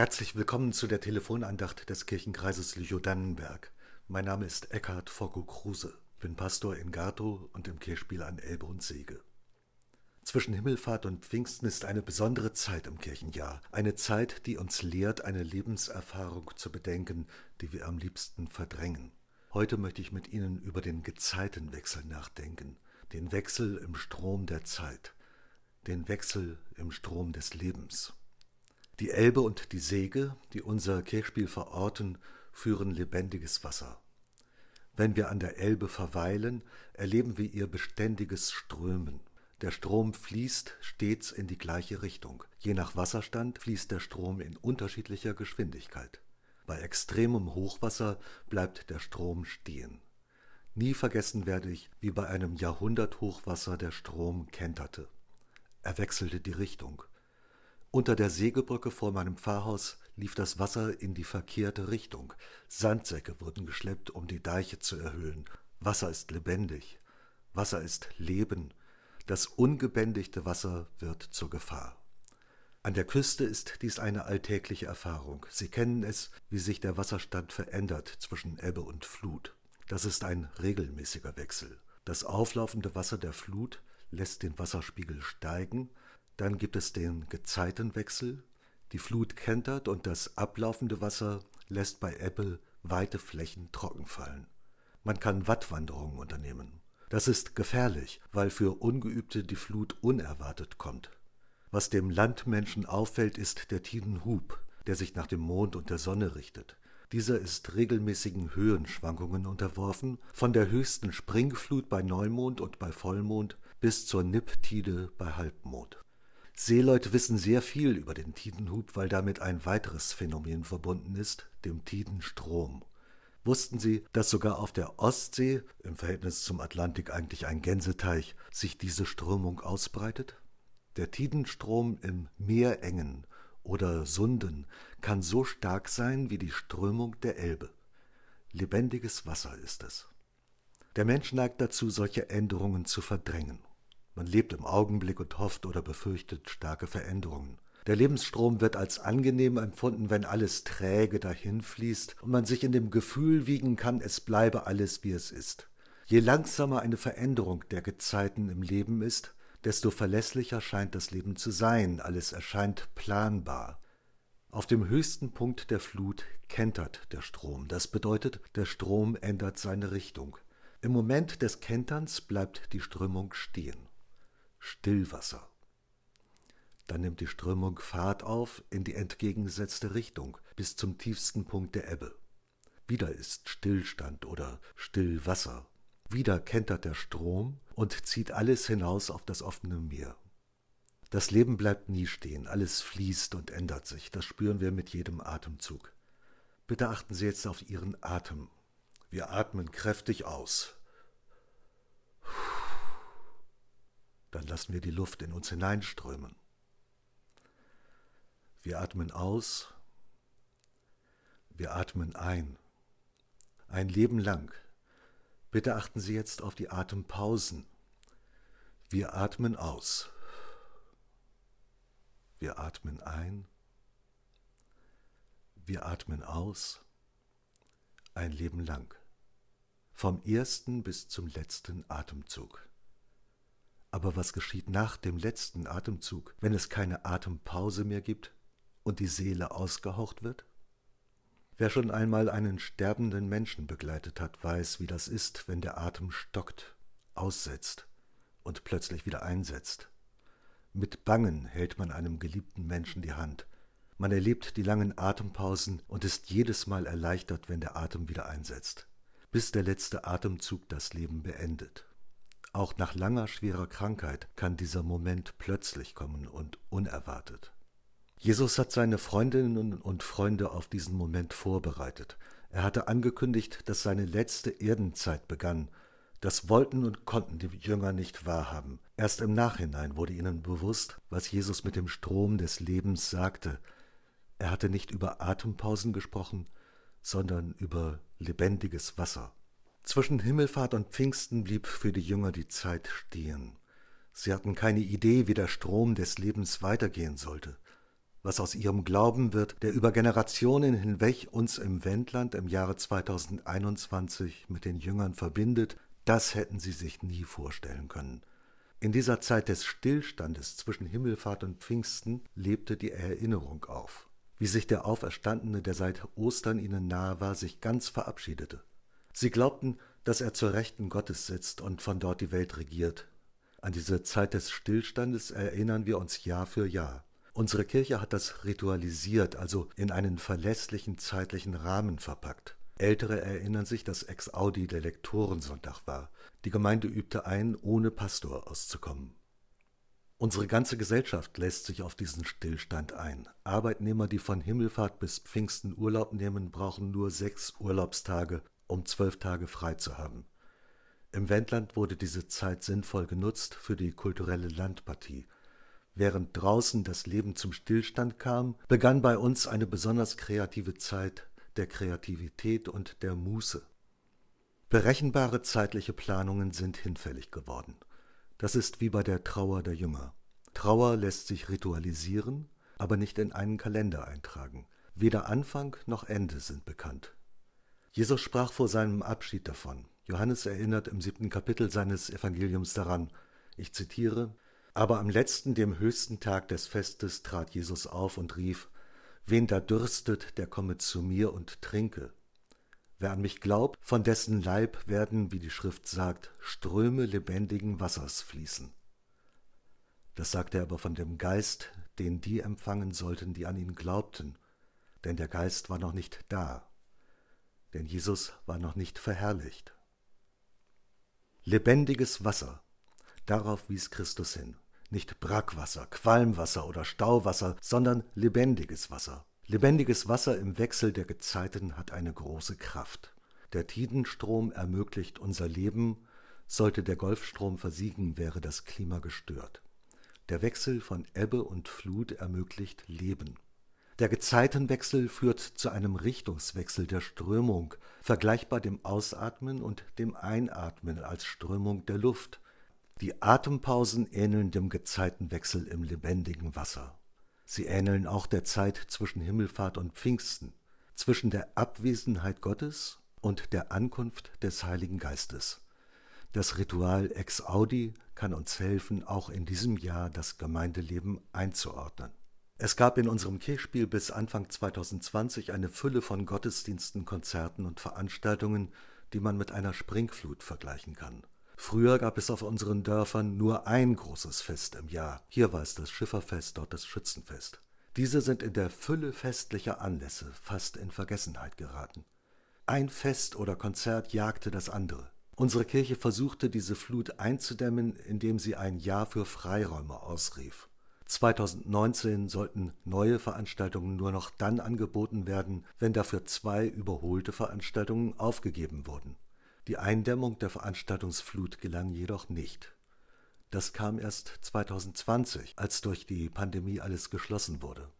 Herzlich willkommen zu der Telefonandacht des Kirchenkreises Lüchow-Dannenberg. Mein Name ist Eckhard Foggo Kruse, bin Pastor in Gartow und im Kirchspiel an Elbe und Sege. Zwischen Himmelfahrt und Pfingsten ist eine besondere Zeit im Kirchenjahr, eine Zeit, die uns lehrt, eine Lebenserfahrung zu bedenken, die wir am liebsten verdrängen. Heute möchte ich mit Ihnen über den Gezeitenwechsel nachdenken, den Wechsel im Strom der Zeit, den Wechsel im Strom des Lebens. Die Elbe und die Säge, die unser Kirchspiel verorten, führen lebendiges Wasser. Wenn wir an der Elbe verweilen, erleben wir ihr beständiges Strömen. Der Strom fließt stets in die gleiche Richtung. Je nach Wasserstand fließt der Strom in unterschiedlicher Geschwindigkeit. Bei extremem Hochwasser bleibt der Strom stehen. Nie vergessen werde ich, wie bei einem Jahrhunderthochwasser der Strom kenterte. Er wechselte die Richtung. Unter der Sägebrücke vor meinem Pfarrhaus lief das Wasser in die verkehrte Richtung. Sandsäcke wurden geschleppt, um die Deiche zu erhöhen. Wasser ist lebendig. Wasser ist Leben. Das ungebändigte Wasser wird zur Gefahr. An der Küste ist dies eine alltägliche Erfahrung. Sie kennen es, wie sich der Wasserstand verändert zwischen Ebbe und Flut. Das ist ein regelmäßiger Wechsel. Das auflaufende Wasser der Flut lässt den Wasserspiegel steigen, dann gibt es den Gezeitenwechsel. Die Flut kentert und das ablaufende Wasser lässt bei Ebbe weite Flächen trocken fallen. Man kann Wattwanderungen unternehmen. Das ist gefährlich, weil für Ungeübte die Flut unerwartet kommt. Was dem Landmenschen auffällt, ist der Tidenhub, der sich nach dem Mond und der Sonne richtet. Dieser ist regelmäßigen Höhenschwankungen unterworfen, von der höchsten Springflut bei Neumond und bei Vollmond bis zur Nipptide bei Halbmond. Seeleute wissen sehr viel über den Tidenhub, weil damit ein weiteres Phänomen verbunden ist, dem Tidenstrom. Wussten Sie, dass sogar auf der Ostsee, im Verhältnis zum Atlantik eigentlich ein Gänseteich, sich diese Strömung ausbreitet? Der Tidenstrom im Meerengen oder Sunden kann so stark sein wie die Strömung der Elbe. Lebendiges Wasser ist es. Der Mensch neigt dazu, solche Änderungen zu verdrängen. Man lebt im Augenblick und hofft oder befürchtet starke Veränderungen. Der Lebensstrom wird als angenehm empfunden, wenn alles träge dahinfließt und man sich in dem Gefühl wiegen kann, es bleibe alles wie es ist. Je langsamer eine Veränderung der Gezeiten im Leben ist, desto verlässlicher scheint das Leben zu sein, alles erscheint planbar. Auf dem höchsten Punkt der Flut kentert der Strom. Das bedeutet, der Strom ändert seine Richtung. Im Moment des Kenterns bleibt die Strömung stehen. Stillwasser. Dann nimmt die Strömung Fahrt auf in die entgegengesetzte Richtung bis zum tiefsten Punkt der Ebbe. Wieder ist Stillstand oder Stillwasser. Wieder kentert der Strom und zieht alles hinaus auf das offene Meer. Das Leben bleibt nie stehen, alles fließt und ändert sich, das spüren wir mit jedem Atemzug. Bitte achten Sie jetzt auf Ihren Atem. Wir atmen kräftig aus. Dann lassen wir die Luft in uns hineinströmen. Wir atmen aus, wir atmen ein, ein Leben lang. Bitte achten Sie jetzt auf die Atempausen. Wir atmen aus. Wir atmen ein. Wir atmen aus. Ein Leben lang. Vom ersten bis zum letzten Atemzug. Aber was geschieht nach dem letzten Atemzug, wenn es keine Atempause mehr gibt und die Seele ausgehaucht wird? Wer schon einmal einen sterbenden Menschen begleitet hat, weiß, wie das ist, wenn der Atem stockt, aussetzt und plötzlich wieder einsetzt. Mit Bangen hält man einem geliebten Menschen die Hand. Man erlebt die langen Atempausen und ist jedes Mal erleichtert, wenn der Atem wieder einsetzt, bis der letzte Atemzug das Leben beendet. Auch nach langer schwerer Krankheit kann dieser Moment plötzlich kommen und unerwartet. Jesus hat seine Freundinnen und Freunde auf diesen Moment vorbereitet. Er hatte angekündigt, dass seine letzte Erdenzeit begann. Das wollten und konnten die Jünger nicht wahrhaben. Erst im Nachhinein wurde ihnen bewusst, was Jesus mit dem Strom des Lebens sagte. Er hatte nicht über Atempausen gesprochen, sondern über lebendiges Wasser. Zwischen Himmelfahrt und Pfingsten blieb für die Jünger die Zeit stehen. Sie hatten keine Idee, wie der Strom des Lebens weitergehen sollte. was aus ihrem Glauben wird, der über Generationen hinweg uns im Wendland im Jahre 2021 mit den Jüngern verbindet, das hätten sie sich nie vorstellen können. In dieser Zeit des Stillstandes zwischen Himmelfahrt und Pfingsten lebte die Erinnerung auf, wie sich der Auferstandene, der seit Ostern ihnen nahe war, sich ganz verabschiedete. Sie glaubten, dass er zur Rechten Gottes sitzt und von dort die Welt regiert. An diese Zeit des Stillstandes erinnern wir uns Jahr für Jahr. Unsere Kirche hat das ritualisiert, also in einen verlässlichen zeitlichen Rahmen verpackt. Ältere erinnern sich, dass Ex Audi der Lektorensonntag war. Die Gemeinde übte ein, ohne Pastor auszukommen. Unsere ganze Gesellschaft lässt sich auf diesen Stillstand ein. Arbeitnehmer, die von Himmelfahrt bis Pfingsten Urlaub nehmen, brauchen nur sechs Urlaubstage, um zwölf Tage frei zu haben. Im Wendland wurde diese Zeit sinnvoll genutzt für die kulturelle Landpartie. Während draußen das Leben zum Stillstand kam, begann bei uns eine besonders kreative Zeit der Kreativität und der Muße. Berechenbare zeitliche Planungen sind hinfällig geworden. Das ist wie bei der Trauer der Jünger. Trauer lässt sich ritualisieren, aber nicht in einen Kalender eintragen. Weder Anfang noch Ende sind bekannt. Jesus sprach vor seinem Abschied davon. Johannes erinnert im siebten Kapitel seines Evangeliums daran. Ich zitiere: Aber am letzten, dem höchsten Tag des Festes trat Jesus auf und rief: Wen da dürstet, der komme zu mir und trinke. Wer an mich glaubt, von dessen Leib werden, wie die Schrift sagt, Ströme lebendigen Wassers fließen. Das sagt er aber von dem Geist, den die empfangen sollten, die an ihn glaubten, denn der Geist war noch nicht da, denn Jesus war noch nicht verherrlicht. Lebendiges Wasser, darauf wies Christus hin, nicht Brackwasser, Qualmwasser oder Stauwasser, sondern lebendiges Wasser. Lebendiges Wasser im Wechsel der Gezeiten hat eine große Kraft. Der Tidenstrom ermöglicht unser Leben, sollte der Golfstrom versiegen, wäre das Klima gestört. Der Wechsel von Ebbe und Flut ermöglicht Leben. Der Gezeitenwechsel führt zu einem Richtungswechsel der Strömung, vergleichbar dem Ausatmen und dem Einatmen als Strömung der Luft. Die Atempausen ähneln dem Gezeitenwechsel im lebendigen Wasser. Sie ähneln auch der Zeit zwischen Himmelfahrt und Pfingsten, zwischen der Abwesenheit Gottes und der Ankunft des Heiligen Geistes. Das Ritual Ex Audi kann uns helfen, auch in diesem Jahr das Gemeindeleben einzuordnen. Es gab in unserem Kirchspiel bis Anfang 2020 eine Fülle von Gottesdiensten, Konzerten und Veranstaltungen, die man mit einer Springflut vergleichen kann. Früher gab es auf unseren Dörfern nur ein großes Fest im Jahr. Hier war es das Schifferfest, dort das Schützenfest. Diese sind in der Fülle festlicher Anlässe fast in Vergessenheit geraten. Ein Fest oder Konzert jagte das andere. Unsere Kirche versuchte, diese Flut einzudämmen, indem sie ein Jahr für Freiräume ausrief. 2019 sollten neue Veranstaltungen nur noch dann angeboten werden, wenn dafür zwei überholte Veranstaltungen aufgegeben wurden. Die Eindämmung der Veranstaltungsflut gelang jedoch nicht. Das kam erst 2020, als durch die Pandemie alles geschlossen wurde.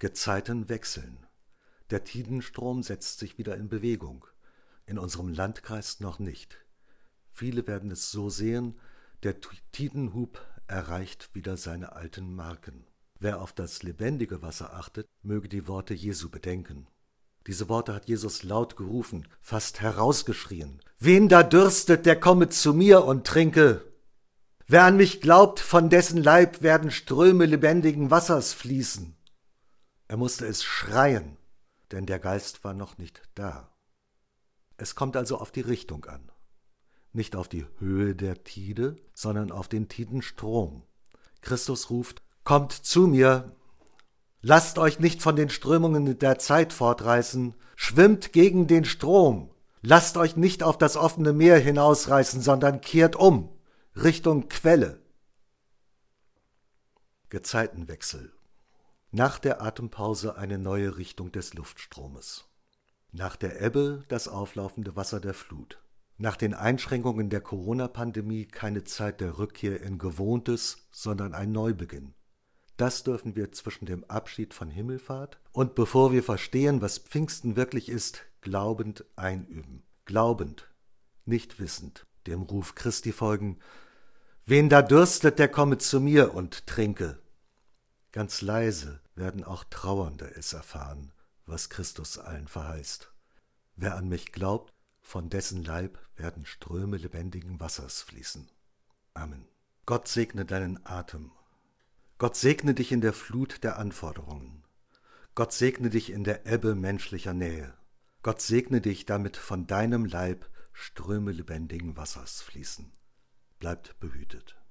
Gezeiten wechseln. Der Tidenstrom setzt sich wieder in Bewegung. In unserem Landkreis noch nicht. Viele werden es so sehen, der Tidenhub erreicht wieder seine alten Marken. Wer auf das lebendige Wasser achtet, möge die Worte Jesu bedenken. Diese Worte hat Jesus laut gerufen, fast herausgeschrien. Wen da dürstet, der komme zu mir und trinke. Wer an mich glaubt, von dessen Leib werden Ströme lebendigen Wassers fließen. Er musste es schreien, denn der Geist war noch nicht da. Es kommt also auf die Richtung an. Nicht auf die Höhe der Tide, sondern auf den Tidenstrom. Christus ruft, Kommt zu mir, Lasst euch nicht von den Strömungen der Zeit fortreißen, schwimmt gegen den Strom. Lasst euch nicht auf das offene Meer hinausreißen, sondern kehrt um, Richtung Quelle. Gezeitenwechsel. Nach der Atempause eine neue Richtung des Luftstromes. Nach der Ebbe das auflaufende Wasser der Flut. Nach den Einschränkungen der Corona-Pandemie keine Zeit der Rückkehr in Gewohntes, sondern ein Neubeginn. Das dürfen wir zwischen dem Abschied von Himmelfahrt und bevor wir verstehen, was Pfingsten wirklich ist, glaubend einüben. Glaubend, nicht wissend, dem Ruf Christi folgen. Wen da dürstet, der komme zu mir und trinke. Ganz leise, werden auch Trauernde es erfahren, was Christus allen verheißt. Wer an mich glaubt, von dessen Leib werden Ströme lebendigen Wassers fließen. Amen. Gott segne deinen Atem. Gott segne dich in der Flut der Anforderungen. Gott segne dich in der Ebbe menschlicher Nähe. Gott segne dich, damit von deinem Leib Ströme lebendigen Wassers fließen. Bleibt behütet.